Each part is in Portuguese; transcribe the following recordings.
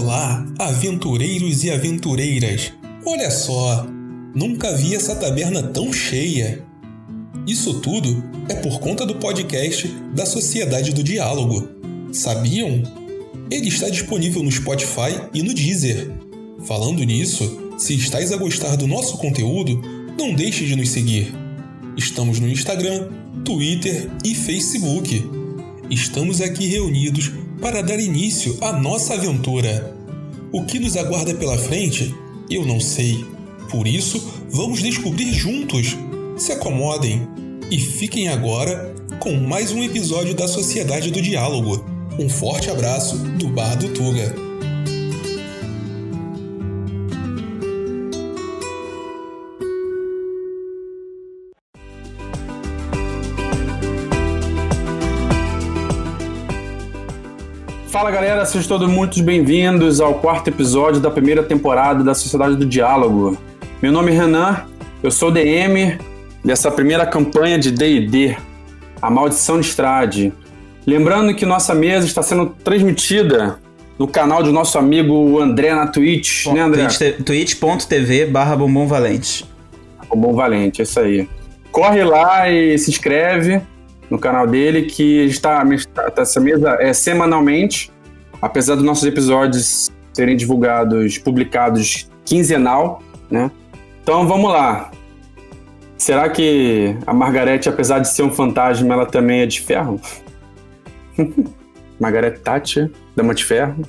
Olá, aventureiros e aventureiras! Olha só, nunca vi essa taberna tão cheia. Isso tudo é por conta do podcast da Sociedade do Diálogo. Sabiam? Ele está disponível no Spotify e no Deezer. Falando nisso, se estáis a gostar do nosso conteúdo, não deixe de nos seguir. Estamos no Instagram, Twitter e Facebook. Estamos aqui reunidos para dar início à nossa aventura. O que nos aguarda pela frente, eu não sei. Por isso, vamos descobrir juntos. Se acomodem e fiquem agora com mais um episódio da Sociedade do Diálogo. Um forte abraço do Bar do Tuga. Fala galera, sejam todos muito bem-vindos ao quarto episódio da primeira temporada da Sociedade do Diálogo. Meu nome é Renan, eu sou DM dessa primeira campanha de DD, A Maldição de Estrade. Lembrando que nossa mesa está sendo transmitida no canal do nosso amigo André na Twitch, Bom, né André? twitch.tv barra Bombom Valente. Bombom Valente, é isso aí. Corre lá e se inscreve no canal dele, que está, essa mesa é semanalmente, apesar dos nossos episódios serem divulgados, publicados quinzenal, né? Então vamos lá. Será que a Margarete, apesar de ser um fantasma, ela também é de ferro? Margarete Thatcher, Dama de Ferro.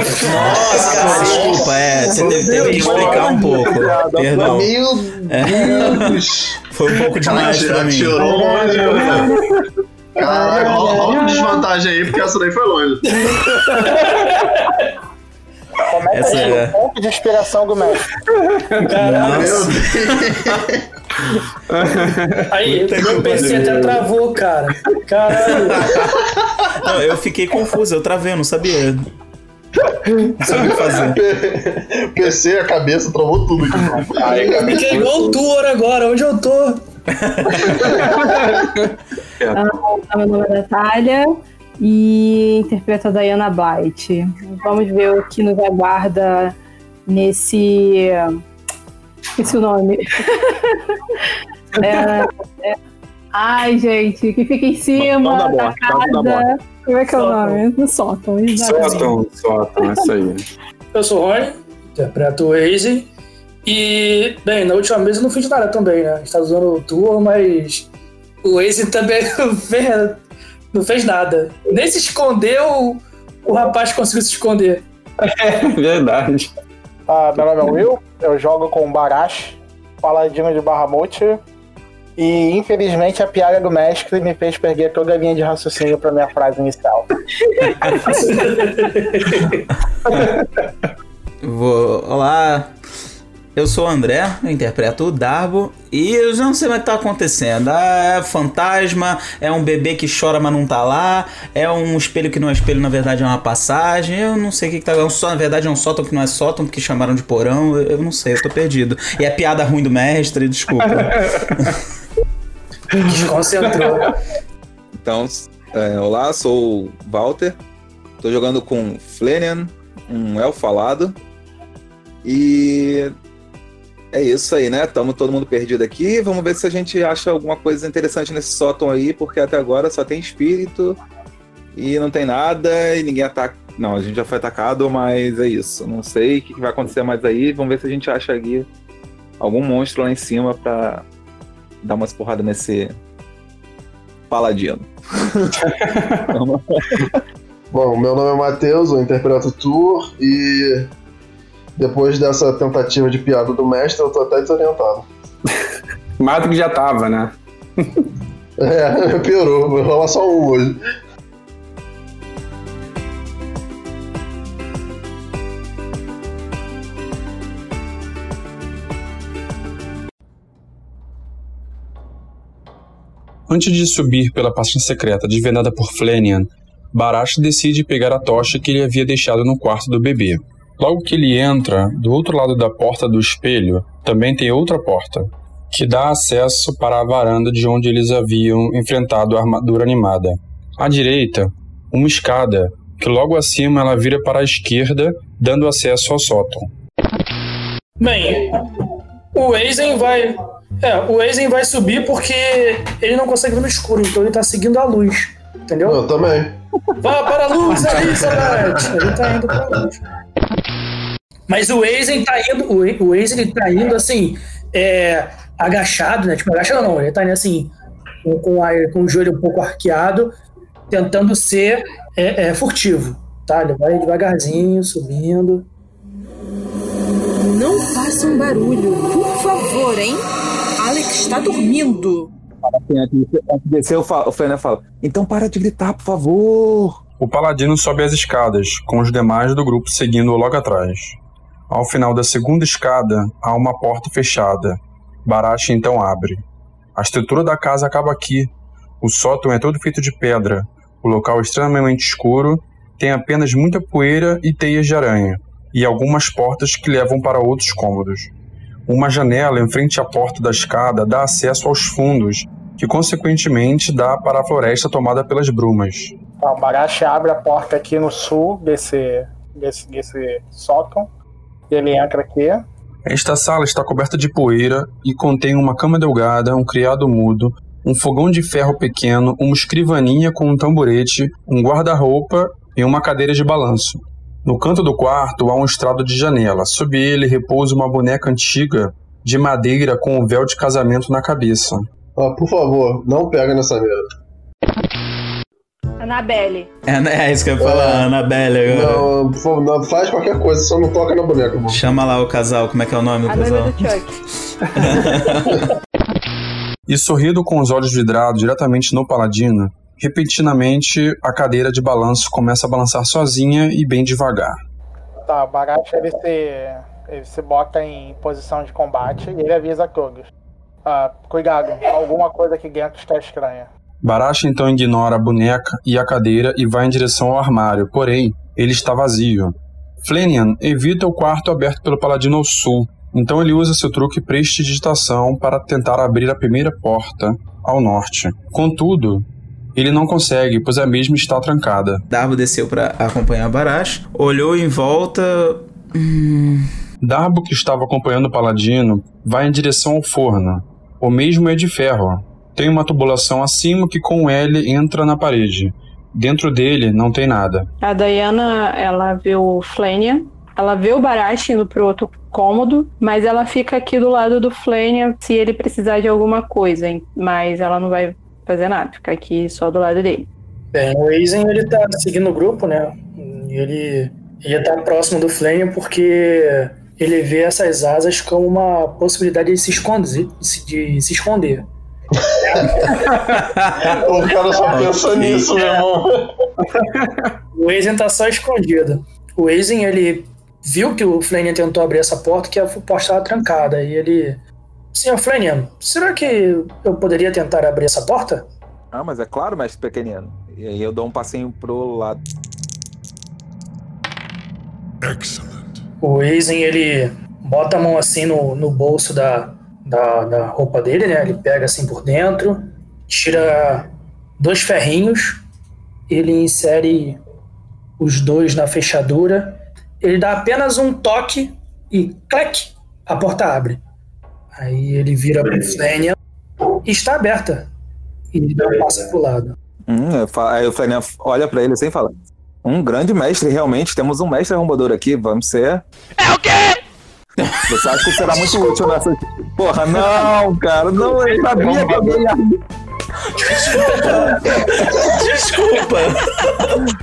Nossa, cara, desculpa, é, você teve, teve que explicar um pouco. Perdão. Meu é. Deus! Foi um pouco demais pra mim. Tirou longe, Caralho, rola uma desvantagem aí, porque essa daí foi longe. Comenta essa aí, é... um ponto de inspiração do mestre. Caralho. Meu Deus. Aí, meu PC até travou, cara. Caralho. Não, eu fiquei confuso, eu travei, eu não sabia. O que fazer. PC, a cabeça, travou tudo aqui. Aí, Fiquei igual o Thor agora, onde eu tô? ah, meu nome é Natália e interpreto a Diana Blight. Vamos ver o que nos aguarda nesse. Esse nome. é, é... Ai, gente, que fica em cima da, da casa. Como é que é o nome? No sótão, exatamente. Sótão, sótão, é isso aí. Eu sou o Rony, interpreto o Waze. E, bem, na última vez eu não fiz nada também, né? A gente tá usando o Tour, mas o Waze também não fez, não fez nada. Nem se escondeu, o rapaz conseguiu se esconder. É verdade. Ah, meu nome é Will, eu jogo com Barash, paladino de Barramute. E infelizmente a piada do mestre me fez perder toda a linha de raciocínio para minha frase inicial. Vou... Olá, eu sou o André, eu interpreto o Darbo e eu já não sei mais o que tá acontecendo. Ah, é fantasma, é um bebê que chora, mas não tá lá, é um espelho que não é espelho, na verdade é uma passagem. Eu não sei o que, que tá. É um só, na verdade é um sótão que não é sótão, porque chamaram de porão. Eu, eu não sei, eu tô perdido. E é piada ruim do mestre, desculpa. Desconcentrou. Então, é, olá, sou o Walter. Tô jogando com Flenian, um elfo falado. E é isso aí, né? Estamos todo mundo perdido aqui. Vamos ver se a gente acha alguma coisa interessante nesse sótão aí, porque até agora só tem espírito e não tem nada e ninguém ataca. Não, a gente já foi atacado, mas é isso. Não sei o que vai acontecer mais aí. Vamos ver se a gente acha aqui algum monstro lá em cima pra dar umas porradas nesse paladino. Bom, meu nome é Matheus, eu interpreto Tour e depois dessa tentativa de piada do mestre, eu tô até desorientado. Mais do que já tava, né? é, piorou, vou rolar só um hoje. Antes de subir pela passagem secreta desvendada por Flanian, Barash decide pegar a tocha que ele havia deixado no quarto do bebê. Logo que ele entra, do outro lado da porta do espelho, também tem outra porta, que dá acesso para a varanda de onde eles haviam enfrentado a armadura animada. À direita, uma escada, que logo acima ela vira para a esquerda dando acesso ao sótão. Bem, o Aizen vai. É, o Aizen vai subir porque ele não consegue ver no escuro, então ele tá seguindo a luz. Entendeu? Eu também. Vá para a luz, Elizabeth! Ele tá indo para a luz. Mas o Aizen tá indo. O, o Aizen ele tá indo assim. É, agachado, né? Tipo, agachado não, ele tá indo assim, com, com, a- com o joelho um pouco arqueado, tentando ser é, é, furtivo. Tá? Ele vai devagarzinho, subindo. Não façam barulho, por favor, hein? Alex está dormindo. Antes de- descer, o Fernando fala: Então para de gritar, por favor. O paladino sobe as escadas, com os demais do grupo seguindo-o logo atrás. Ao final da segunda escada, há uma porta fechada. Barashi então abre. A estrutura da casa acaba aqui. O sótão é todo feito de pedra. O local é extremamente escuro, tem apenas muita poeira e teias de aranha, e algumas portas que levam para outros cômodos. Uma janela em frente à porta da escada dá acesso aos fundos, que consequentemente dá para a floresta tomada pelas brumas. Tá, o Barashi abre a porta aqui no sul desse, desse, desse sótão. E ele entra aqui. Esta sala está coberta de poeira e contém uma cama delgada, um criado mudo, um fogão de ferro pequeno, uma escrivaninha com um tamborete, um guarda-roupa e uma cadeira de balanço. No canto do quarto há um estrado de janela. Sob ele repousa uma boneca antiga de madeira com um véu de casamento na cabeça. Ah, por favor, não pega nessa mesa. Annabelle. É, é isso que eu ia falar, Annabelle agora. Não, por favor, não, faz qualquer coisa, só não toca na boneca, mano. Chama lá o casal, como é que é o nome do A casal? do Chuck. E sorrindo com os olhos vidrados diretamente no paladino, repentinamente a cadeira de balanço começa a balançar sozinha e bem devagar. Tá, o Barashi ele se, ele se bota em posição de combate e ele avisa Krogus. Ah, cuidado, alguma aqui aqui dentro está estranha. Barashi então ignora a boneca e a cadeira e vai em direção ao armário, porém, ele está vazio. Flenian evita o quarto aberto pelo paladino ao sul, então ele usa seu truque prestidigitação para tentar abrir a primeira porta ao norte. Contudo, ele não consegue, pois a mesma está trancada. Darbo desceu pra acompanhar Barash, olhou em volta. Hum, Darbo, que estava acompanhando o paladino, vai em direção ao forno. O mesmo é de ferro. Tem uma tubulação acima que com L entra na parede. Dentro dele não tem nada. A Diana, ela vê o Flania, ela vê o Barashi indo pro outro cômodo, mas ela fica aqui do lado do Flania se ele precisar de alguma coisa, hein? mas ela não vai fazer nada, fica aqui só do lado dele. Bem, o Aizen ele tá seguindo o grupo, né? Ele, ele tá próximo do Flame porque ele vê essas asas como uma possibilidade de se esconder. De se, de se esconder. O cara só pensa Ok. nisso, meu irmão. O Aizen tá só escondido. O Aizen, ele viu que o Flanian tentou abrir essa porta, que a porta estava trancada. E ele... Senhor Flanian, será que eu poderia tentar abrir essa porta? Ah, mas é claro, mestre pequenino. E aí eu dou um passinho pro lado. O Aizen, ele bota a mão assim no, no bolso da, da, da roupa dele, né? Ele pega assim por dentro, tira dois ferrinhos, ele insere os dois na fechadura, ele dá apenas um toque e clac, a porta abre. Aí ele vira pro Flanian e está aberta. E ele dá um passo pro lado. Hum, eu fa- aí o Flanian olha pra ele sem falar. Um grande mestre, realmente. Temos um mestre arrombador aqui. Vamos ser. É o quê? Você acha que será muito útil nessa. Porra, não, cara. Não, eu sabia que alguém ia. Desculpa!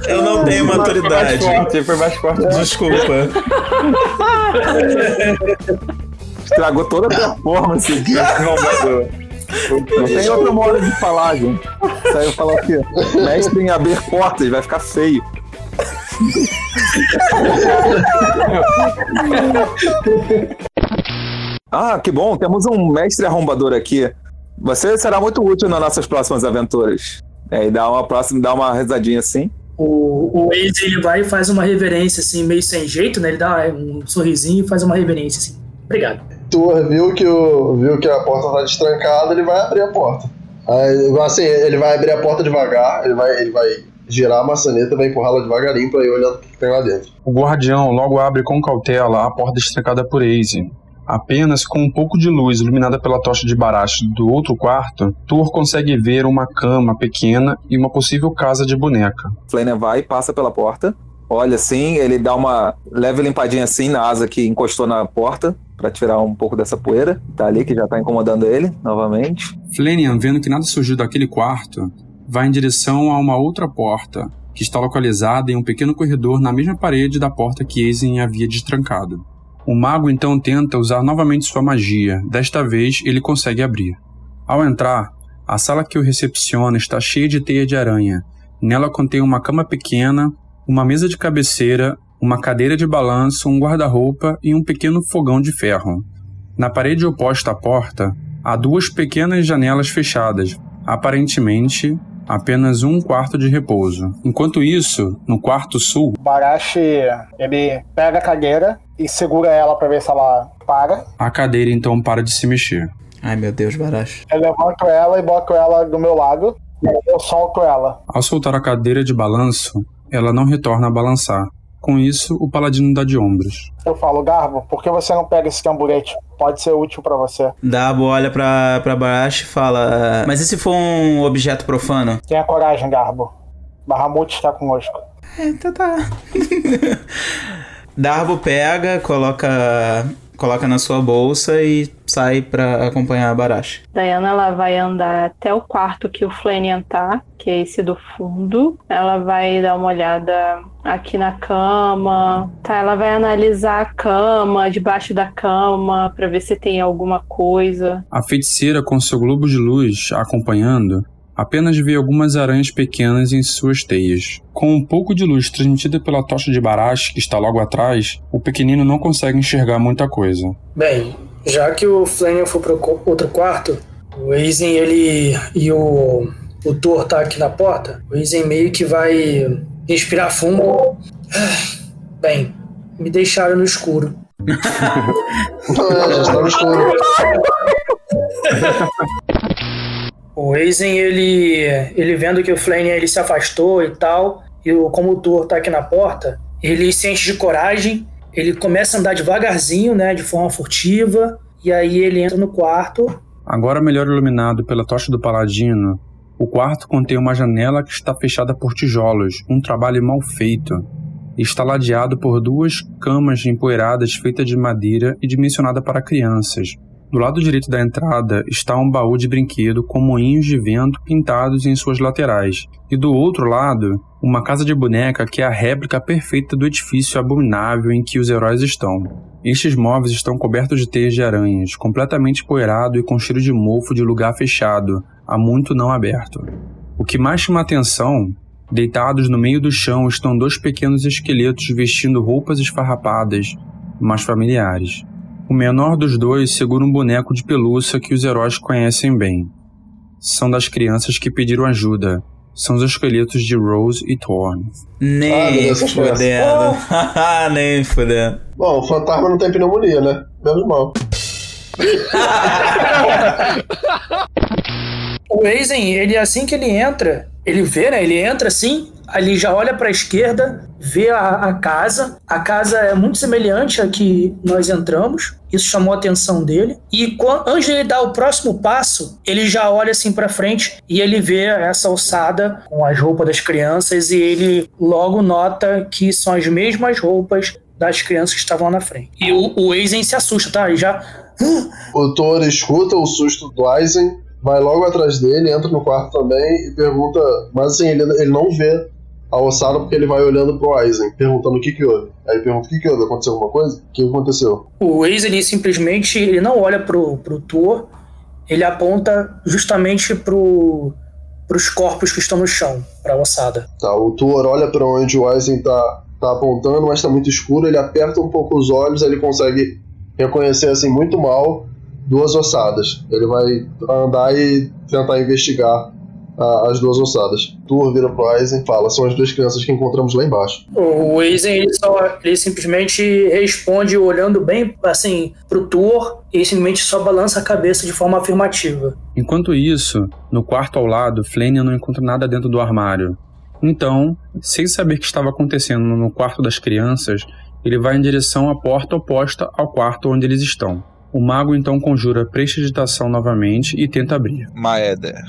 Eu não tenho maturidade. forte, foi mais forte. Desculpa. Estragou toda a performance aqui. Não tem outro modo de falar, gente. Saiu falar o quê? Mestre em abrir portas, vai ficar feio. ah, que bom, temos um mestre arrombador aqui. Você será muito útil nas nossas próximas aventuras. É, e dá uma próxima, dá uma risadinha assim. O, o Waze ele vai e faz uma reverência, assim, meio sem jeito, né? Ele dá um sorrisinho e faz uma reverência, assim. Obrigado. Tu viu que, o, viu que a porta tá destrancada, ele vai abrir a porta. Aí, assim, ele vai abrir a porta devagar, ele vai, ele vai girar a maçaneta e vai empurrá-la devagarinho pra ir olhando o que tem lá dentro. O guardião logo abre com cautela a porta estrancada por Aze. Apenas com um pouco de luz iluminada pela tocha de Barash do outro quarto, Thor consegue ver uma cama pequena e uma possível casa de boneca. Flanagan vai, passa pela porta, olha assim, ele dá uma leve limpadinha assim na asa que encostou na porta pra tirar um pouco dessa poeira. Tá ali que já tá incomodando ele novamente. Flanagan, vendo que nada surgiu daquele quarto, vai em direção a uma outra porta, que está localizada em um pequeno corredor na mesma parede da porta que Aizen havia destrancado. O mago então tenta usar novamente sua magia. Desta vez, ele consegue abrir. Ao entrar, a sala que o recepciona está cheia de teia de aranha. Nela contém uma cama pequena, uma mesa de cabeceira, uma cadeira de balanço, um guarda-roupa e um pequeno fogão de ferro. Na parede oposta à porta, há duas pequenas janelas fechadas, aparentemente apenas um quarto de repouso. Enquanto isso, no quarto sul, Barashi, ele pega a cadeira e segura ela pra ver se ela para. a cadeira então para de se mexer. Ai meu Deus, Baracho. Eu levanto ela e boto ela do meu lado. Eu solto ela. Ao soltar a cadeira de balanço, ela não retorna a balançar. Com isso, o paladino dá de ombros. Eu falo, Garbo, por que você não pega esse tamburete? Pode ser útil pra você. Dabo olha pra, pra Barash e fala: Mas e se for um objeto profano? Tenha coragem, Garbo. Bahamut está conosco. É, então tá. Darbo pega, coloca, coloca na sua bolsa e sai pra acompanhar a Barash. Diana ela vai andar até o quarto que o Flanagan tá, que é esse do fundo. Ela vai dar uma olhada aqui na cama. Tá, ela vai analisar a cama, debaixo da cama, pra ver se tem alguma coisa. A feiticeira, com seu globo de luz acompanhando, apenas vê algumas aranhas pequenas em suas teias. Com um pouco de luz transmitida pela tocha de Barash que está logo atrás, o pequenino não consegue enxergar muita coisa. Bem, já que o Flanagan foi pro co- outro quarto, o Aizen, ele e o, o Thor tá aqui na porta, o Aizen meio que vai respirar fundo. Ah, Bem, me deixaram no escuro. É, já está no escuro. O Aizen, ele, ele vendo que o Flanagan ele se afastou e tal, e o, como o Thor tá aqui na porta, ele se enche de coragem, ele começa a andar devagarzinho, né, de forma furtiva, e aí ele entra no quarto, Agora melhor iluminado pela tocha do paladino, o quarto contém uma janela que está fechada por tijolos, um trabalho mal feito. Está ladeado por duas camas empoeiradas feitas de madeira e dimensionada para crianças. Do lado direito da entrada está um baú de brinquedo com moinhos de vento pintados em suas laterais. E do outro lado, uma casa de boneca que é a réplica perfeita do edifício abominável em que os heróis estão. Estes móveis estão cobertos de teias de aranhas, completamente poeirado e com cheiro de mofo de lugar fechado, há muito não aberto. O que mais chama a atenção, deitados no meio do chão estão dois pequenos esqueletos vestindo roupas esfarrapadas, mas familiares. O menor dos dois segura um boneco de pelúcia que os heróis conhecem bem. São das crianças que pediram ajuda. São os esqueletos de Rose e Thorn. Nem Ah, fudendo. Nem fudendo. Bom, o fantasma não tem pneumonia, né? Menos mal. O Aizen, ele assim que ele entra, ele vê, né? Ele entra assim, ele já olha pra esquerda, vê a, a casa. A casa é muito semelhante à que nós entramos. Isso chamou a atenção dele. E quan- antes de ele dar o próximo passo, ele já olha assim pra frente e ele vê essa alçada com as roupas das crianças e ele logo nota que são as mesmas roupas das crianças que estavam lá na frente. E o, o Aizen se assusta, tá? Ele já O Thor escuta o susto do Aizen, vai logo atrás dele, entra no quarto também e pergunta. Mas assim, ele, ele não vê a ossada porque ele vai olhando pro Aizen, perguntando o que que houve. Aí pergunta o que que houve, aconteceu alguma coisa? O que aconteceu? O Waze ele simplesmente ele não olha pro, pro Thor, ele aponta justamente pro, pros corpos que estão no chão, pra ossada. Tá, o Thor olha pra onde o Aizen tá, tá apontando, mas tá muito escuro, ele aperta um pouco os olhos, ele consegue reconhecer assim muito mal duas ossadas. Ele vai andar e tentar investigar ah, as duas ossadas. Thor vira pro Aizen e fala: são as duas crianças que encontramos lá embaixo. O Waze ele só ele simplesmente responde olhando bem assim pro Thor e simplesmente só balança a cabeça de forma afirmativa. Enquanto isso, no quarto ao lado, Flanagan não encontra nada dentro do armário. Então, sem saber o que estava acontecendo no quarto das crianças, ele vai em direção à porta oposta ao quarto onde eles estão. O mago então conjura prestidigitação novamente e tenta abrir. Maeder.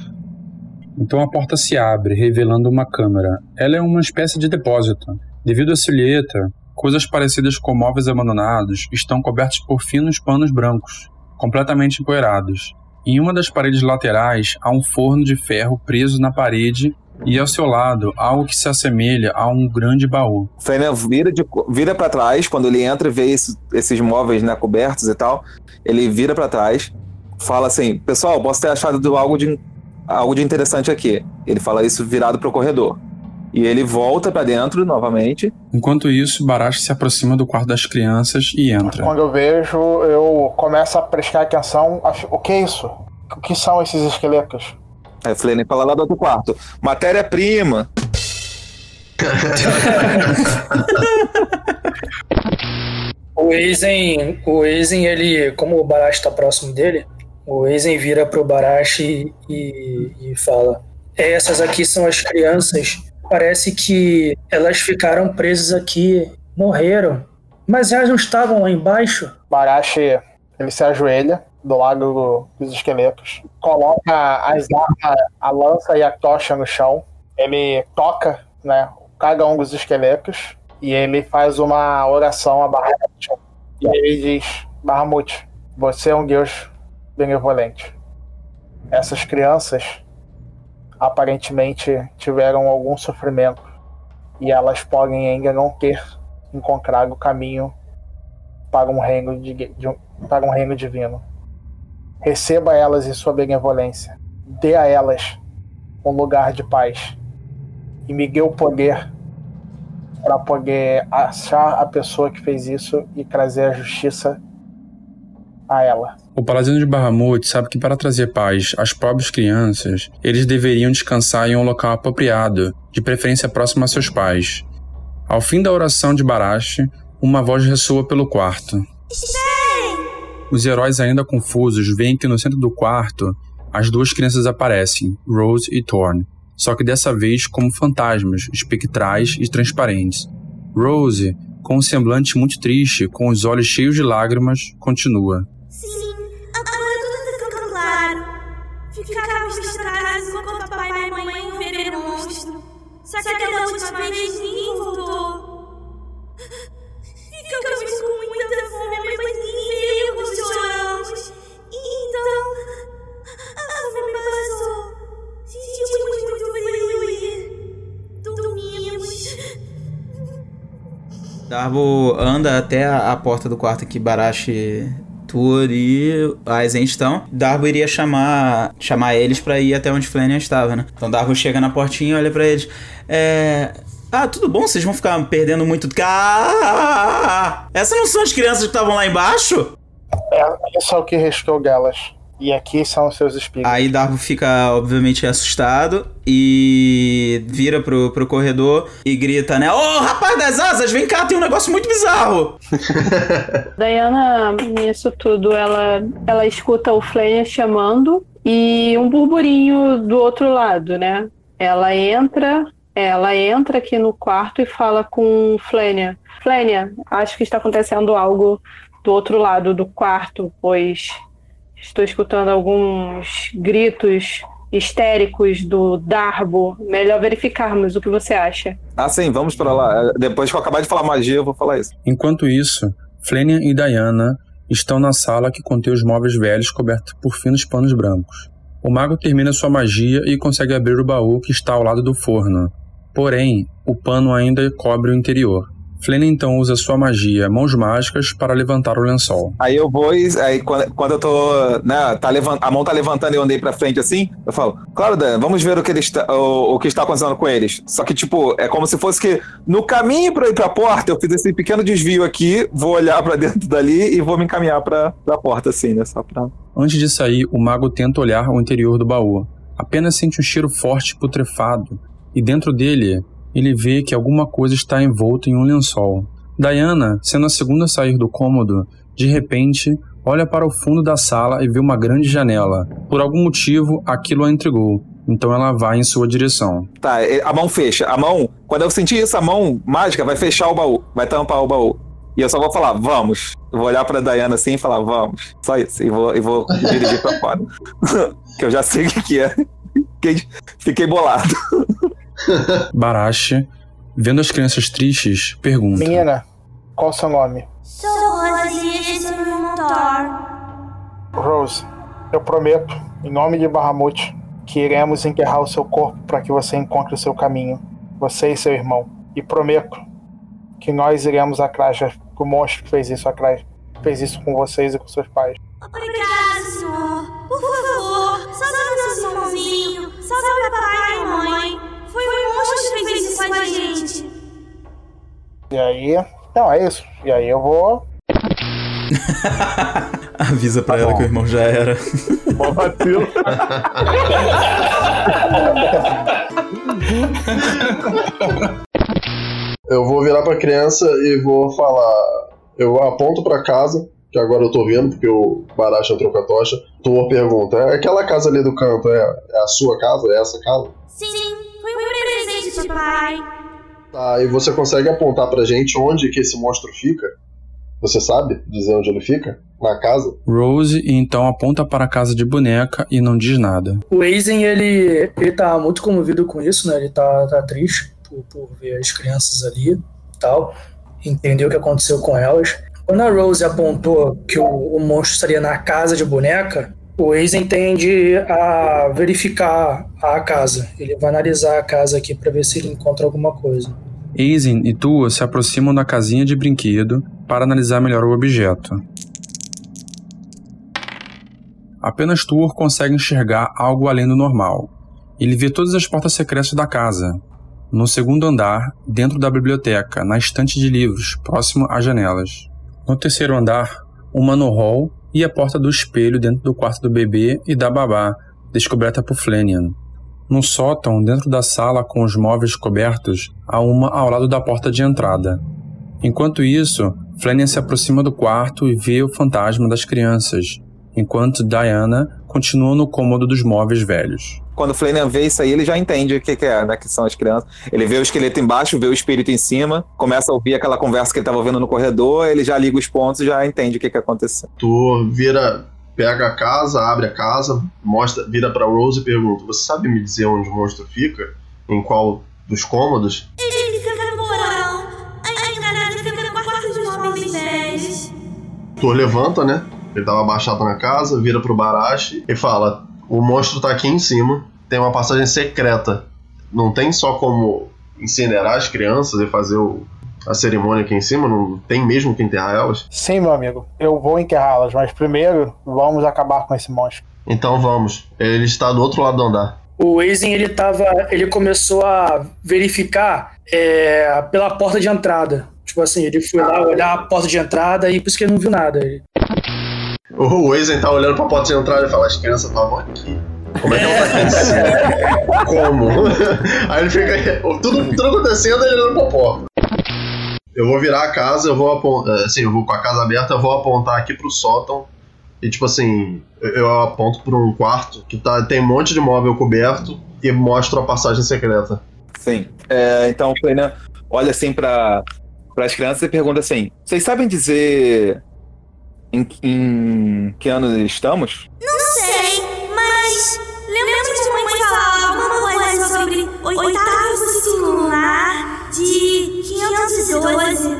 Então a porta se abre, revelando uma câmara. Ela é uma espécie de depósito. Devido à silhueta, coisas parecidas com móveis abandonados estão cobertas por finos panos brancos, completamente empoeirados. Em uma das paredes laterais há um forno de ferro preso na parede e ao seu lado algo que se assemelha a um grande baú. Fernando vira, de, vira para trás, quando ele entra e vê esse, esses móveis né, cobertos e tal, ele vira para trás, fala assim, pessoal, posso ter achado algo de, algo de interessante aqui. Ele fala isso virado pro corredor. E ele volta para dentro novamente. Enquanto isso, Barash se aproxima do quarto das crianças e entra. Quando eu vejo, eu começo a prestar atenção. O que é isso? O que são esses esqueletos? Aí Flaney fala lá do outro quarto. Matéria-prima. o Eisen, o Eisen, ele, como o Barash está próximo dele, o Eisen vira pro Barash e, e, e fala: Essas aqui são as crianças. Parece que elas ficaram presas aqui, morreram. Mas elas não estavam lá embaixo? Barash, ele se ajoelha do lado dos esqueletos, coloca as armas, a lança e a tocha no chão. Ele toca, né, cada um dos esqueletos e ele faz uma oração a Bahamut. E ele diz: Bahamut, você é um deus benevolente. Essas crianças aparentemente tiveram algum sofrimento e elas podem ainda não ter encontrado o caminho para um reino de, de para um reino divino. Receba elas em sua benevolência. Dê a elas um lugar de paz. E me dê o poder para poder achar a pessoa que fez isso e trazer a justiça a ela. O paladino de Bahamut sabe que para trazer paz às pobres crianças, eles deveriam descansar em um local apropriado, de preferência próximo a seus pais. Ao fim da oração de Barash, uma voz ressoa pelo quarto. Os heróis, ainda confusos, veem que no centro do quarto as duas crianças aparecem, Rose e Thorn, só que dessa vez como fantasmas, espectrais e transparentes. Rose, com um semblante muito triste, com os olhos cheios de lágrimas, continua. Sim, agora tudo ficando claro. Ficávamos distraídos enquanto papai e mamãe viram o monstro. Só que aquela última vez ninguém voltou. Darbo anda até a, a porta do quarto que Barashi, Tur e Aizen estão. Darbo iria chamar chamar eles para ir até onde Flanagan estava, né? Então Darbo chega na portinha olha para eles. É... Ah, tudo bom? Vocês vão ficar perdendo muito... Ah! Essas não são as crianças que estavam lá embaixo? É, é o que restou delas. E aqui são os seus espíritos. Aí Darbo fica, obviamente, assustado e vira pro, pro corredor e grita, né? Ô, oh, rapaz das asas, vem cá, tem um negócio muito bizarro. Diana, nisso tudo, ela, ela escuta o Flênia chamando e um burburinho do outro lado, né? Ela entra, ela entra aqui no quarto e fala com Flênia. Flênia, acho que está acontecendo algo do outro lado do quarto, pois Estou escutando alguns gritos histéricos do Darbo. Melhor verificarmos o que você acha. Ah, sim, vamos para lá. Depois que eu acabar de falar magia, eu vou falar isso. Enquanto isso, Flenian e Diana estão na sala que contém os móveis velhos cobertos por finos panos brancos. O mago termina sua magia e consegue abrir o baú que está ao lado do forno. Porém, o pano ainda cobre o interior. Flynn então usa sua magia, mãos mágicas, para levantar o lençol. Aí eu vou, aí quando, quando eu tô, né, tá levant, a mão tá levantando e eu andei pra frente assim, eu falo, claro, Dan, vamos ver o que, eles, o, o que está acontecendo com eles. Só que, tipo, é como se fosse que no caminho pra ir pra porta, eu fiz esse pequeno desvio aqui, vou olhar para dentro dali e vou me encaminhar pra, pra porta, assim, né, só pra... Antes de sair, o mago tenta olhar o interior do baú. Apenas sente um cheiro forte putrefado, e dentro dele ele vê que alguma coisa está envolta em um lençol. Diana, sendo a segunda a sair do cômodo, de repente olha para o fundo da sala e vê uma grande janela. Por algum motivo, aquilo a intrigou. então ela vai em sua direção. Tá, a mão fecha. A mão, quando eu sentir isso, a mão mágica vai fechar o baú, vai tampar o baú. E eu só vou falar, vamos. Eu vou olhar pra Diana assim e falar, vamos. Só isso. E vou, e vou dirigir pra fora. que eu já sei o que, é. Fiquei bolado. Barache, vendo as crianças tristes, pergunta: Menina, qual o seu nome? Sou e é irmão Thor. Rose, eu prometo, em nome de Bahamut, que iremos enterrar o seu corpo para que você encontre o seu caminho. Você e seu irmão. E prometo que nós iremos atrás do monstro que fez isso atrás. Fez isso com vocês e com seus pais. Obrigada, senhor. Por favor, salve nosso irmãozinho. Salve papai e mamãe. Foi o monstro que fez isso com a gente. E aí. Não, é isso. E aí eu vou. Avisa pra Tá ela bom. que o irmão já era. Bom vacilo. Eu vou virar pra criança e vou falar. Eu aponto pra casa, que agora eu tô vendo, porque o Baracha entrou com a tocha. Thor pergunta: é aquela casa ali do canto, é, é a sua casa? É essa casa? Sim, presente, papai. Tá, e você consegue apontar pra gente onde que esse monstro fica? Você sabe dizer onde ele fica? Na casa? Rose então aponta para a casa de boneca e não diz nada. O Aizen, ele, ele tá muito comovido com isso, né? Ele tá, tá triste por, por ver as crianças ali e tal, entender o que aconteceu com elas. Quando a Rose apontou que o, o monstro estaria na casa de boneca, o Aizen tende a verificar a casa. Ele vai analisar a casa aqui para ver se ele encontra alguma coisa. Aizen e Tua se aproximam da casinha de brinquedo para analisar melhor o objeto. Apenas Tuor consegue enxergar algo além do normal. Ele vê todas as portas secretas da casa. No segundo andar, dentro da biblioteca, na estante de livros, próximo às janelas. No terceiro andar, uma no hall e a porta do espelho dentro do quarto do bebê e da babá, descoberta por Flanian. No sótão, dentro da sala com os móveis cobertos, há uma ao lado da porta de entrada. Enquanto isso, Flanagan se aproxima do quarto e vê o fantasma das crianças, enquanto Diana continua no cômodo dos móveis velhos. Quando o Flanagan vê isso aí, ele já entende o que, que é, né? Que são as crianças. Ele vê o esqueleto embaixo, vê o espírito em cima, começa a ouvir aquela conversa que ele estava ouvindo no corredor, ele já liga os pontos e já entende o que, que aconteceu. Tu vira, pega a casa, abre a casa, mostra, vira pra Rose e pergunta: Você sabe me dizer onde o monstro fica? Em qual dos cômodos? Ele fica no porão. Ainda ele fica no quarto dos velhos. Thor levanta, né? Ele tava abaixado na casa, vira pro Barashi e fala: O monstro tá aqui em cima, tem uma passagem secreta. Não tem só como incinerar as crianças e fazer o- a cerimônia aqui em cima, não tem mesmo que enterrar elas? Sim, meu amigo. Eu vou enterrá-las, mas primeiro vamos acabar com esse monstro. Então vamos. Ele está do outro lado do andar. O Aizen, ele tava. Ele começou a verificar é, pela porta de entrada. Tipo assim, ele foi lá olhar a porta de entrada e por isso que ele não viu nada. Ele- O Wazen tá olhando pra porta de entrada e fala: As crianças estavam aqui. Como é que ela tá aqui em cima? Como? Aí ele fica. Tudo, tudo acontecendo ele olhando pra porta. Eu vou virar a casa, eu vou apontar. Assim, eu vou com a casa aberta, eu vou apontar aqui pro sótão. E tipo assim, eu, aponto pra um quarto que tá, tem um monte de móvel coberto e mostro a passagem secreta. Sim. É, então o Flanagan olha assim para as crianças e pergunta assim: Vocês sabem dizer em, em que ano estamos? Não sei, mas. Lembro de mãe falar alguma coisa sobre ciclo lunar de 512.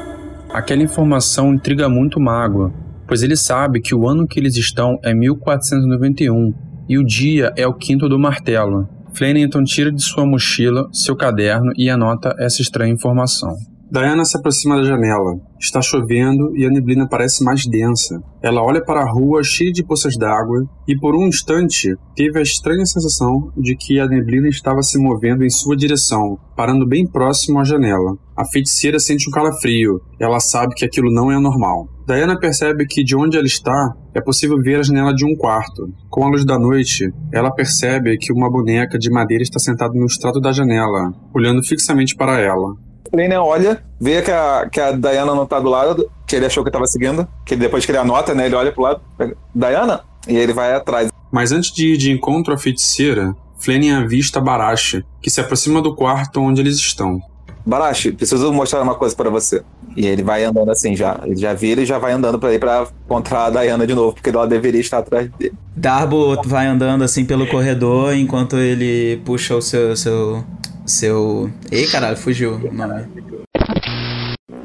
Aquela informação intriga muito o mago, pois ele sabe que o ano que eles estão é 1491 e o dia é o quinto do martelo. Flanagan então tira de sua mochila seu caderno e anota essa estranha informação. Diana se aproxima da janela. Está chovendo e a neblina parece mais densa. Ela olha para a rua cheia de poças d'água e por um instante teve a estranha sensação de que a neblina estava se movendo em sua direção, parando bem próximo à janela. A feiticeira sente um calafrio. Ela sabe que aquilo não é normal. Diana percebe que de onde ela está é possível ver a janela de um quarto. Com a luz da noite, ela percebe que uma boneca de madeira está sentada no extrato da janela, olhando fixamente para ela. O Flanagan olha, vê que a, que a Diana não tá do lado, que ele achou que tava seguindo, que depois que ele anota, né? Ele olha pro lado, pega, Diana? E ele vai atrás. Mas antes de ir de encontro à feiticeira, Fleming avista Barashi, que se aproxima do quarto onde eles estão. Barashi, preciso mostrar uma coisa pra você. E ele vai andando assim já. Ele já vira e já vai andando pra ir pra encontrar a Diana de novo, porque ela deveria estar atrás dele. Darbo vai andando assim pelo corredor enquanto ele puxa o seu. seu. Seu. Ei, caralho, fugiu o nome.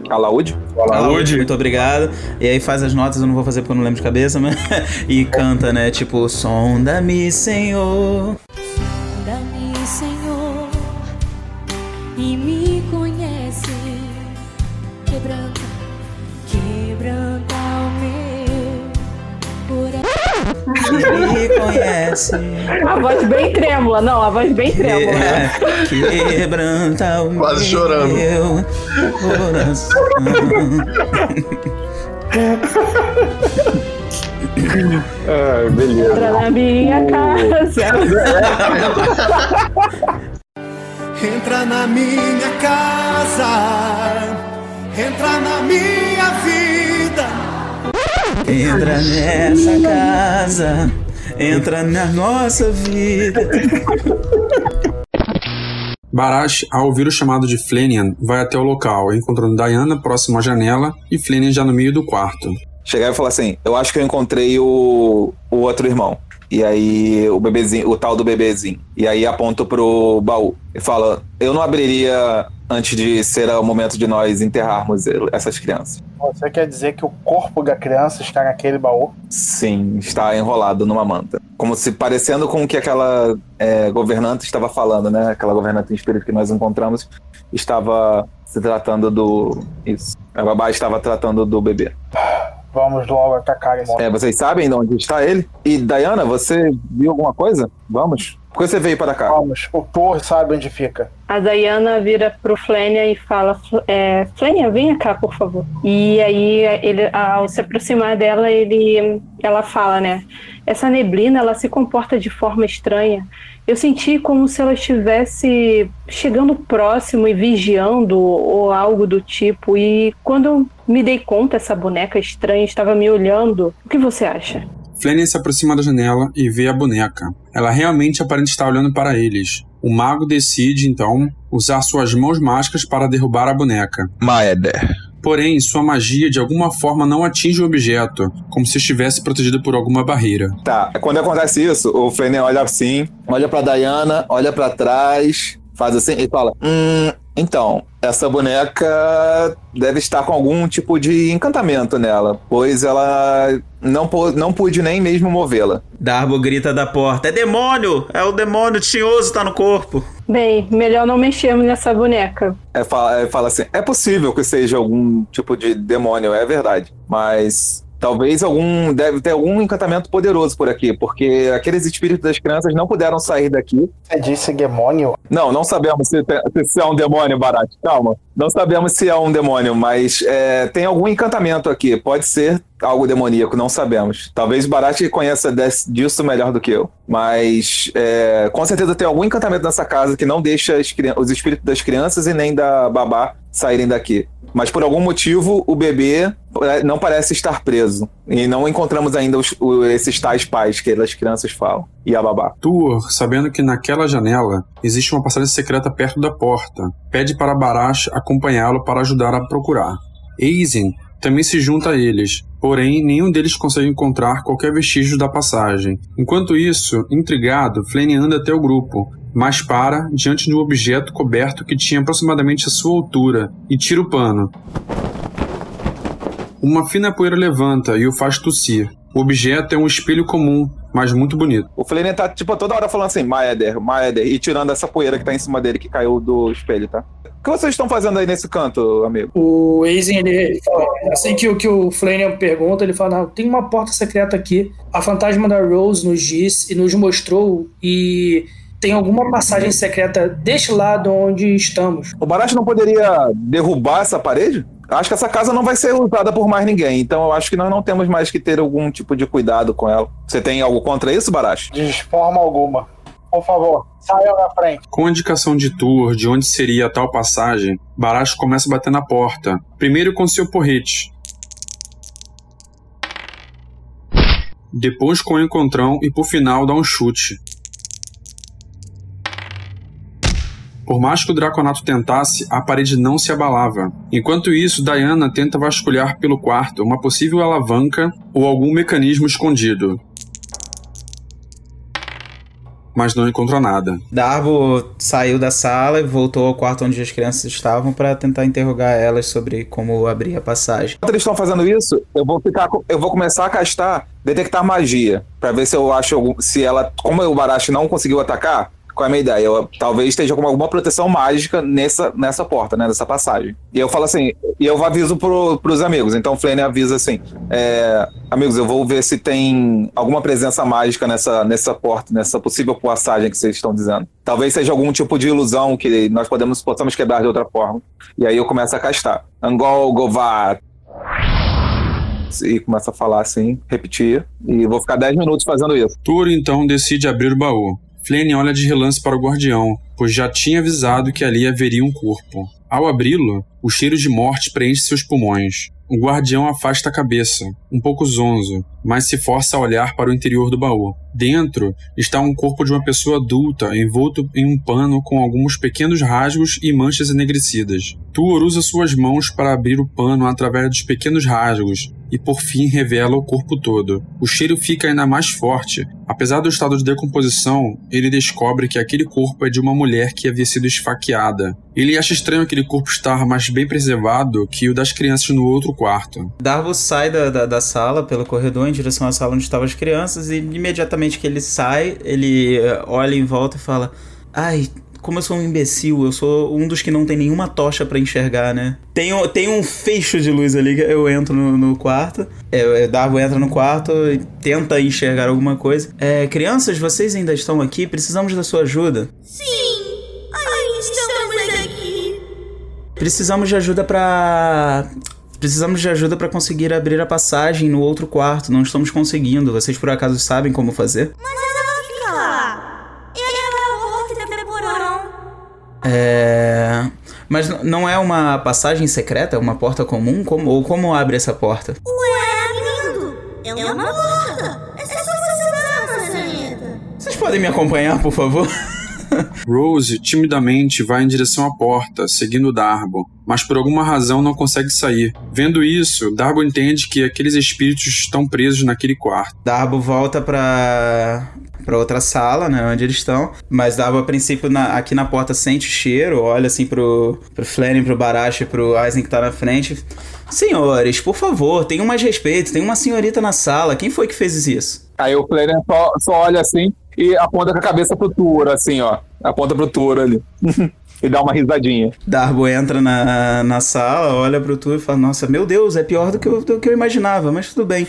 Alaúde? Alaúde, muito obrigado. E aí faz as notas, eu não vou fazer porque eu não lembro de cabeça, mas. e canta, né? Tipo, sonda-me, Senhor. Sonda-me, Senhor, e me conhece. Quebranta, quebranta o meu coração. Me conhece. A voz bem trêmula, não, a voz bem trêmula. É, quebranta o Quase chorando. meu coração. Ah, beleza. Entra na minha casa. Entra na minha casa, entra na minha vida. Entra nessa casa, entra na nossa vida. Barash, ao ouvir o chamado de Flenian, vai até o local, encontrando Diana próximo à janela e Flenian já no meio do quarto. Chegar e falar assim: Eu acho que eu encontrei o, o outro irmão. E aí o bebezinho, o tal do bebezinho. E aí aponto pro baú. E fala: Eu não abriria antes de ser o momento de nós enterrarmos essas crianças. Você quer dizer que o corpo da criança está naquele baú? Sim, está enrolado numa manta. Como se parecendo com o que aquela é, governante estava falando, né? Aquela governante em espírito que nós encontramos estava se tratando do. Isso. A babá estava tratando do bebê. Vamos logo atacar esse. É, vocês sabem de onde está ele? E Diana, você viu alguma coisa? Vamos. Por que você veio para cá? Vamos, o Thor sabe onde fica. A Diana vira pro Flênia e fala: é, Flênia, venha cá, por favor. E aí, ele, ao se aproximar dela, ele, ela fala, né? Essa neblina, ela se comporta de forma estranha. Eu senti como se ela estivesse chegando próximo e vigiando ou algo do tipo. E quando eu me dei conta, essa boneca estranha estava me olhando. O que você acha? Flanagan se aproxima da janela e vê a boneca. Ela realmente aparenta estar olhando para eles. O mago decide, então, usar suas mãos mágicas para derrubar a boneca. Maeder. Porém, sua magia de alguma forma não atinge o objeto, como se estivesse protegido por alguma barreira. Tá, quando acontece isso, o Flanagan olha assim, olha pra Diana, olha pra trás, faz assim e fala: Hum, então, essa boneca deve estar com algum tipo de encantamento nela, pois ela não, pô- não pude nem mesmo movê-la. Darbo grita da porta: É demônio! É o demônio tinhoso tá no corpo. Bem, melhor não mexermos nessa boneca. É, fala, é, fala assim: é possível que seja algum tipo de demônio, é verdade. Mas talvez algum. Deve ter algum encantamento poderoso por aqui, porque aqueles espíritos das crianças não puderam sair daqui. Você disse demônio? Não, não sabemos se, se é um demônio, Barat. Calma. Não sabemos se é um demônio, mas é, tem algum encantamento aqui. Pode ser algo demoníaco, não sabemos. Talvez o Barat conheça des- disso melhor do que eu. Mas é, com certeza tem algum encantamento nessa casa que não deixa as os espíritos das crianças e nem da babá saírem daqui. Mas por algum motivo o bebê é, não parece estar preso. E não encontramos ainda os- esses tais pais que as crianças falam. E a babá. Tuor, sabendo que naquela janela existe uma passagem secreta perto da porta, pede para Barash acompanhá-lo para ajudar a procurar. Aizen também se junta a eles, porém nenhum deles consegue encontrar qualquer vestígio da passagem. Enquanto isso, intrigado, Flane anda até o grupo, mas para diante de um objeto coberto que tinha aproximadamente a sua altura e tira o pano. Uma fina poeira levanta e o faz tossir. O objeto é um espelho comum, mas muito bonito. O Flanagan tá, tipo, toda hora falando assim, Maeder, Maeder, e tirando essa poeira que tá em cima dele, que caiu do espelho, tá? O que vocês estão fazendo aí nesse canto, amigo? O Aizen, ele fala, assim que, o- que o Flanagan pergunta, ele fala, não, tem uma porta secreta aqui, a fantasma da Rose nos disse e nos mostrou e tem alguma passagem secreta deste lado onde estamos. O Barash não poderia derrubar essa parede? Acho que essa casa não vai ser usada por mais ninguém, então eu acho que nós não temos mais que ter algum tipo de cuidado com ela. Você tem algo contra isso, Barash? De forma alguma. Por favor, saia na frente. Com a indicação de Tur de onde seria a tal passagem, Baracho começa a bater na porta, primeiro com seu porrete. Depois com o encontrão e por final dá um chute. Por mais que o Draconato tentasse, a parede não se abalava. Enquanto isso, Diana tenta vasculhar pelo quarto uma possível alavanca ou algum mecanismo escondido. Mas não encontrou nada. Darbo saiu da sala e voltou ao quarto onde as crianças estavam para tentar interrogar elas sobre como abrir a passagem. Enquanto eles estão fazendo isso, eu vou ficar, eu vou começar a castar detectar magia Pra ver se eu acho algum, se ela, como o Barashi não conseguiu atacar, qual é a minha ideia? Eu, talvez esteja com alguma proteção mágica nessa, nessa porta, né, nessa passagem. E eu falo assim, e eu aviso pro, pros amigos. Então o Flane avisa assim, é, amigos, eu vou ver se tem alguma presença mágica nessa, nessa porta, nessa possível passagem que vocês estão dizendo. Talvez seja algum tipo de ilusão que nós podemos possamos quebrar de outra forma. E aí eu começo a castar. Angol Govat. E começa a falar assim, repetir. E vou ficar 10 minutos fazendo isso. Turo então decide abrir o baú. Flane olha de relance para o guardião, pois já tinha avisado que ali haveria um corpo. Ao abri-lo, o cheiro de morte preenche seus pulmões. O guardião afasta a cabeça, um pouco zonzo, mas se força a olhar para o interior do baú. Dentro está um corpo de uma pessoa adulta envolto em um pano com alguns pequenos rasgos e manchas enegrecidas. Tuor usa suas mãos para abrir o pano através dos pequenos rasgos e por fim revela o corpo todo. O cheiro fica ainda mais forte. Apesar do estado de decomposição, ele descobre que aquele corpo é de uma mulher que havia sido esfaqueada. Ele acha estranho aquele corpo estar mais bem preservado que o das crianças no outro quarto. Darvo sai da, da, da sala pelo corredor em direção à sala onde estavam as crianças e imediatamente que ele sai, ele eh, olha em volta e fala: Ai, como eu sou um imbecil, eu sou um dos que não tem nenhuma tocha pra enxergar, né? Tem, um- tem um fecho de luz ali que eu entro no, no quarto. É, Darvo entra no quarto e tenta enxergar alguma coisa. É, crianças, vocês ainda estão aqui? Precisamos da sua ajuda. Sim, ainda estamos aqui. Precisamos de ajuda pra. Precisamos de ajuda pra conseguir abrir a passagem no outro quarto. Não estamos conseguindo. Vocês por acaso sabem como fazer? Mas É. Mas não é uma passagem secreta? É uma porta comum? Como, ou como abre essa porta? Ué, lindo. É uma porta. É só você dar, maçaneta. Vocês podem me acompanhar, por favor? Rose timidamente vai em direção à porta, seguindo Darbo, mas por alguma razão não consegue sair. Vendo isso, Darbo entende que aqueles espíritos estão presos naquele quarto. Darbo volta pra. pra outra sala, né? Onde eles estão. Mas Darbo, a princípio, na- aqui na porta sente o cheiro, olha assim pro, pro Flannery, pro Barashi, pro Aizen que tá na frente. Senhores, por favor, tenham mais respeito. Tem uma senhorita na sala. Quem foi que fez isso? Aí o Flare só, só olha assim e aponta com a cabeça pro Turo, assim, ó. Aponta pro Turo ali. e dá uma risadinha. Darbo entra na, na sala, olha pro Tu e fala: Nossa, meu Deus, é pior do que, eu, do que eu imaginava, mas tudo bem.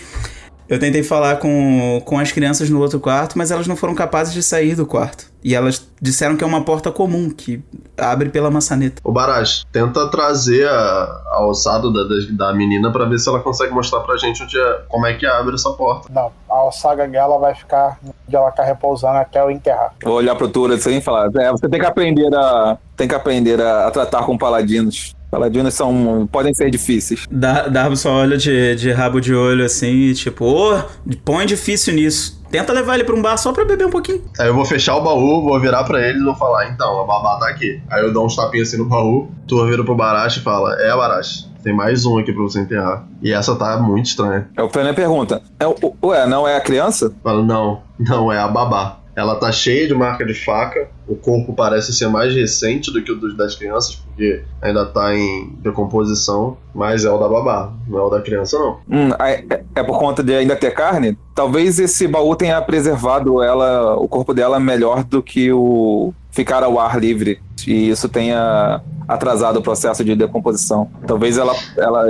Eu tentei falar com, com as crianças no outro quarto, mas elas não foram capazes de sair do quarto. E elas disseram que é uma porta comum, que abre pela maçaneta. Ô Baraj, tenta trazer a, a ossada da, da, da menina pra ver se ela consegue mostrar pra gente onde é, como é que abre essa porta. Não, a ossada dela vai ficar onde ela tá repousando até eu enterrar. Vou olhar pro Turo assim e falar: é, você tem que aprender a. Tem que aprender a, a tratar com paladinos. Paladinos são. podem ser difíceis. Da- Darbo só olha de, de rabo de olho assim e tipo, ô, põe difícil nisso. Tenta levar ele pra um bar só pra beber um pouquinho. Aí eu vou fechar o baú, vou virar pra eles e vou falar, então, a babá tá aqui. Aí eu dou uns tapinhos assim no baú, tu vira pro Barashi e fala, é Barashi, tem mais um aqui pra você enterrar. E essa tá muito estranha. Aí o Flare pergunta: é, o- ué, não é a criança? Fala, não, não, é a babá. Ela tá cheia de marca de faca, o corpo parece ser mais recente do que o dos das crianças, porque ainda tá em decomposição, mas é o da babá, não é o da criança não. Hum, é, é- por conta de ainda ter carne? Talvez esse baú tenha preservado ela, o corpo dela melhor do que o ficar ao ar livre. E isso tenha atrasado o processo de decomposição. Talvez ela, ela,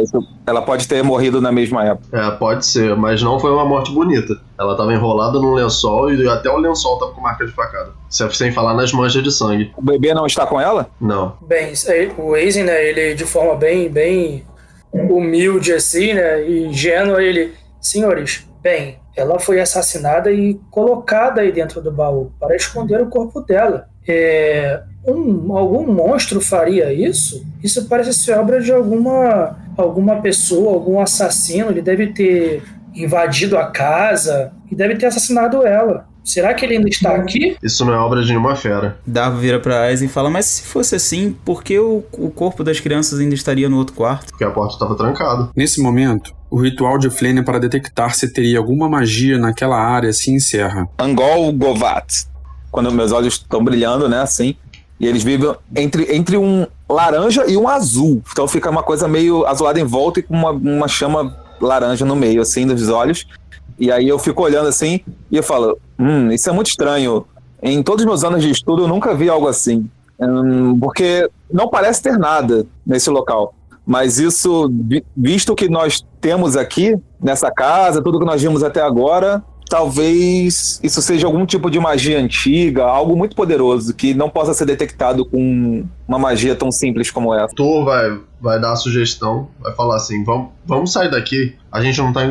ela pode ter morrido na mesma época. É, pode ser, mas não foi uma morte bonita. Ela tava enrolada num lençol e até o lençol tava com marca de facada. Sem sem falar nas manchas de sangue. O bebê não está com ela? Não. Bem, aí, o Aizen, né, ele de forma bem, bem humilde assim, né, e ingênua, ele, senhores, bem, ela foi assassinada e colocada aí dentro do baú para esconder o corpo dela. É, um, algum monstro faria isso? Isso parece ser obra de alguma, alguma pessoa, algum assassino. Ele deve ter invadido a casa e deve ter assassinado ela. Será que ele ainda está aqui? Isso não é obra de nenhuma fera. Darbo vira pra Aizen e fala: Mas se fosse assim, por que o, o corpo das crianças ainda estaria no outro quarto? Porque a porta estava trancada. Nesse momento, o ritual de Flênia para detectar se teria alguma magia naquela área se encerra. Angol Govat. Quando meus olhos estão brilhando, né, assim. E eles vivem entre, entre um laranja e um azul. Então fica uma coisa meio azulada em volta e com uma, uma chama laranja no meio, assim, dos olhos. E aí eu fico olhando assim e eu falo, hum, isso é muito estranho. Em todos os meus anos de estudo eu nunca vi algo assim. Hum, porque não parece ter nada nesse local. Mas isso, vi- visto que nós temos aqui nessa casa, tudo que nós vimos até agora, talvez isso seja algum tipo de magia antiga, algo muito poderoso que não possa ser detectado com uma magia tão simples como essa. Tu vai, vai dar a sugestão, vai falar assim: vamos, vamos sair daqui. A gente não tá.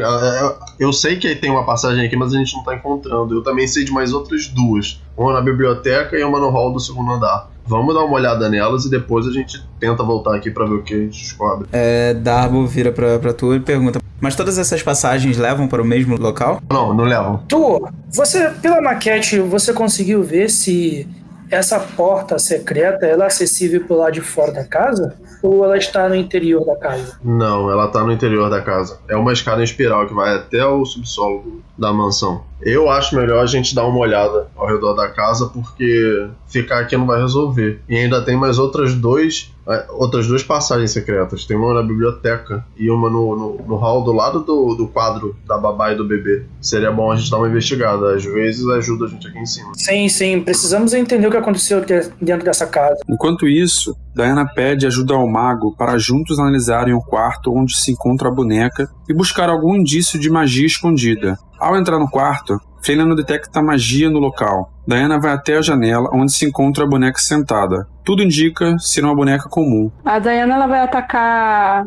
eu- sei que tem uma passagem aqui, mas a gente não tá encontrando. Eu também sei de mais outras duas: uma na biblioteca e uma no hall do segundo andar. Vamos dar uma olhada nelas e depois a gente tenta voltar aqui pra ver o que a gente descobre. É, Darbo vira pra, pra tu e pergunta: Mas todas essas passagens levam para o mesmo local? Não, não levam. Tu, você, pela maquete, você conseguiu ver se essa porta secreta ela é acessível por lá de fora da casa? Ou ela está no interior da casa? Não, ela tá no interior da casa. É uma escada em espiral que vai até o subsolo da mansão. Eu acho melhor a gente dar uma olhada ao redor da casa, porque ficar aqui não vai resolver. E ainda tem mais outras dois, outras duas passagens secretas. Tem uma na biblioteca e uma no, no, no hall do lado do, do quadro da babá e do bebê. Seria bom a gente dar uma investigada. Às vezes ajuda a gente aqui em cima. Sim, sim, precisamos entender o que aconteceu de- dentro dessa casa. Enquanto isso, Diana pede ajuda ao mago para juntos analisarem o quarto onde se encontra a boneca e buscar algum indício de magia escondida. Ao entrar no quarto, Flena detecta magia no local. Diana vai até a janela onde se encontra a boneca sentada. Tudo indica ser uma boneca comum. A Diana ela vai atacar.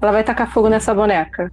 Ela vai tacar fogo nessa boneca.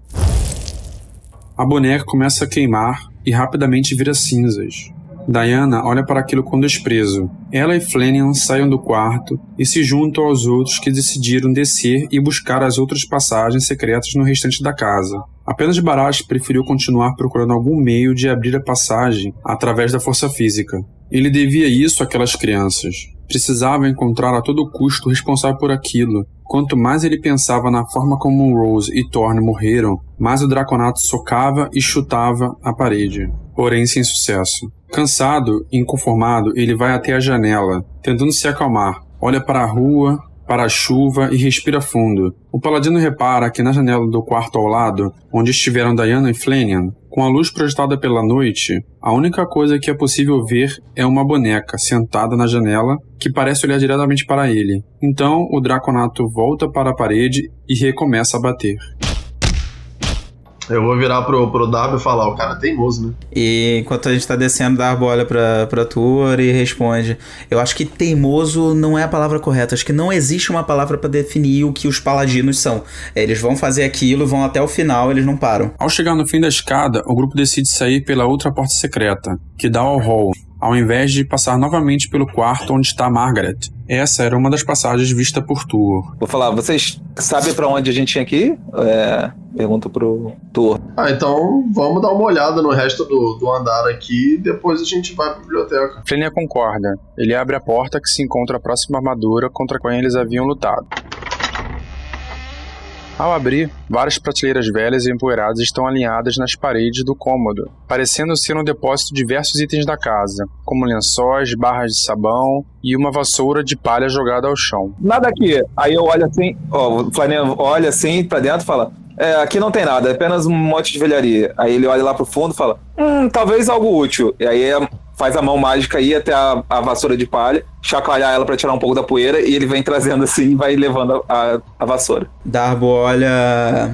A boneca começa a queimar e rapidamente vira cinzas. Diana olha para aquilo com desprezo. Ela e Flanagan saem do quarto e se juntam aos outros que decidiram descer e buscar as outras passagens secretas no restante da casa. Apenas Barash preferiu continuar procurando algum meio de abrir a passagem através da força física. Ele devia isso àquelas crianças. Precisava encontrar a todo custo o responsável por aquilo. Quanto mais ele pensava na forma como Rose e Thorne morreram, mais o Draconato socava e chutava a parede. Porém, sem sucesso. Cansado e inconformado, ele vai até a janela, tentando se acalmar. Olha para a rua, para a chuva e respira fundo. O paladino repara que na janela do quarto ao lado, onde estiveram Diana e Flanagan, com a luz projetada pela noite, a única coisa que é possível ver é uma boneca sentada na janela que parece olhar diretamente para ele. Então o Draconato volta para a parede e recomeça a bater. Eu vou virar pro, pro Darby e falar: o cara é teimoso, né? E enquanto a gente tá descendo, Darbo olha pra, pra Tuor e responde: Eu acho que teimoso não é a palavra correta. Acho que não existe uma palavra pra definir o que os paladinos são. Eles vão fazer aquilo, vão até o final, eles não param. Ao chegar no fim da escada, o grupo decide sair pela outra porta secreta, que dá ao hall, ao invés de passar novamente pelo quarto onde está Margaret. Essa era uma das passagens vista por Tuor. Vou falar, vocês sabem pra onde a gente tinha que ir? É, pergunto pro Thor. Ah, então vamos dar uma olhada no resto do, do andar aqui e depois a gente vai pra biblioteca. Flenia concorda. Ele abre a porta que se encontra a próxima armadura contra a qual eles haviam lutado. Ao abrir, várias prateleiras velhas e empoeiradas estão alinhadas nas paredes do cômodo, parecendo ser um depósito de diversos itens da casa, como lençóis, barras de sabão e uma vassoura de palha jogada ao chão. Nada aqui. Aí eu olho assim, ó, o Flamengo olha assim pra dentro e fala: É, aqui não tem nada, é apenas um monte de velharia. Aí ele olha lá pro fundo e fala: Hum, talvez algo útil. E aí é- faz a mão mágica aí até a, a vassoura de palha, chacoalhar ela pra tirar um pouco da poeira e ele vem trazendo assim e vai levando a, a, a vassoura. Darbo olha.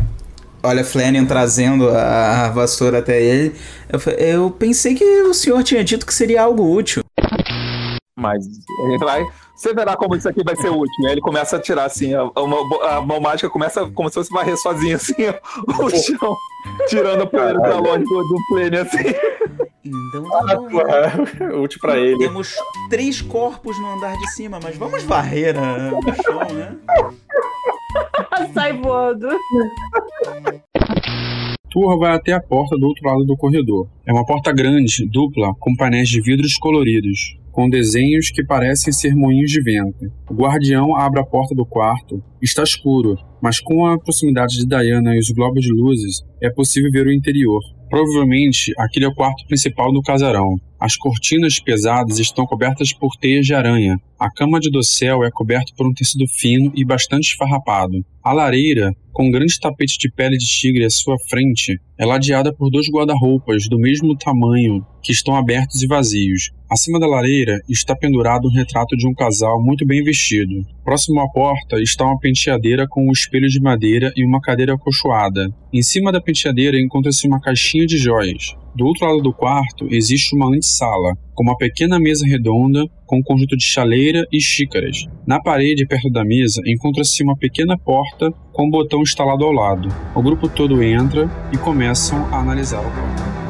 Olha Flanagan trazendo a, a vassoura até ele. Eu, eu pensei que o senhor tinha dito que seria algo útil. Ele vai. Você verá como isso aqui vai ser útil. Aí ele começa a tirar assim, a, a mão- a mão mágica começa como se fosse varrer sozinho assim, ó, o chão, tirando a poeira pra longe do, do plane assim. Então tá bom. É útil pra ele. Temos três corpos no andar de cima, mas vamos varrer a- o chão, né? Sai voando. Tua vai até a porta do outro lado do corredor. É uma porta grande, dupla, com painéis de vidros coloridos, com desenhos que parecem ser moinhos de vento. O guardião abre a porta do quarto. Está escuro, mas com a proximidade de Diana e os globos de luzes, é possível ver o interior. Provavelmente aquele é o quarto principal do casarão. As cortinas pesadas estão cobertas por teias de aranha. A cama de dossel é coberta por um tecido fino e bastante esfarrapado. A lareira, com um grande tapete de pele de tigre à sua frente, é ladeada por dois guarda-roupas do mesmo tamanho que estão abertos e vazios. Acima da lareira está pendurado um retrato de um casal muito bem vestido. Próximo à porta está uma penteadeira com um espelho de madeira e uma cadeira acolchoada. Em cima da penteadeira encontra-se uma caixinha de joias. Do outro lado do quarto existe uma antessala, com uma pequena mesa redonda com um conjunto de chaleira e xícaras. Na parede, perto da mesa, encontra-se uma pequena porta com um botão instalado ao lado. O grupo todo entra e começam a analisar o quarto.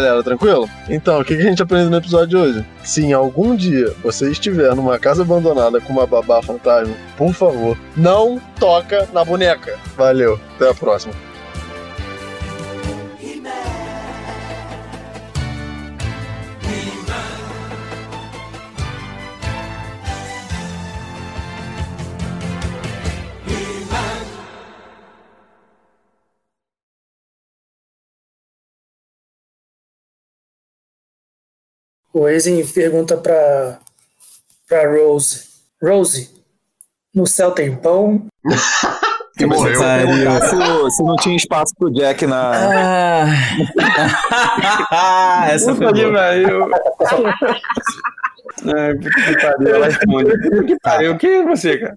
Galera, tranquilo? Então, o que a gente aprendeu no episódio de hoje? Se em algum dia você estiver numa casa abandonada com uma babá fantasma, por favor, não toca na boneca. Valeu, até a próxima. O Aizen pergunta pra, pra Rose: Rose, no céu tem pão? Que morreu. Se, se não tinha espaço pro Jack na. Ah, essa foi Puta que boa. pariu. Ai, puta que pariu. Ela responde. Que pariu. Quem é você, cara?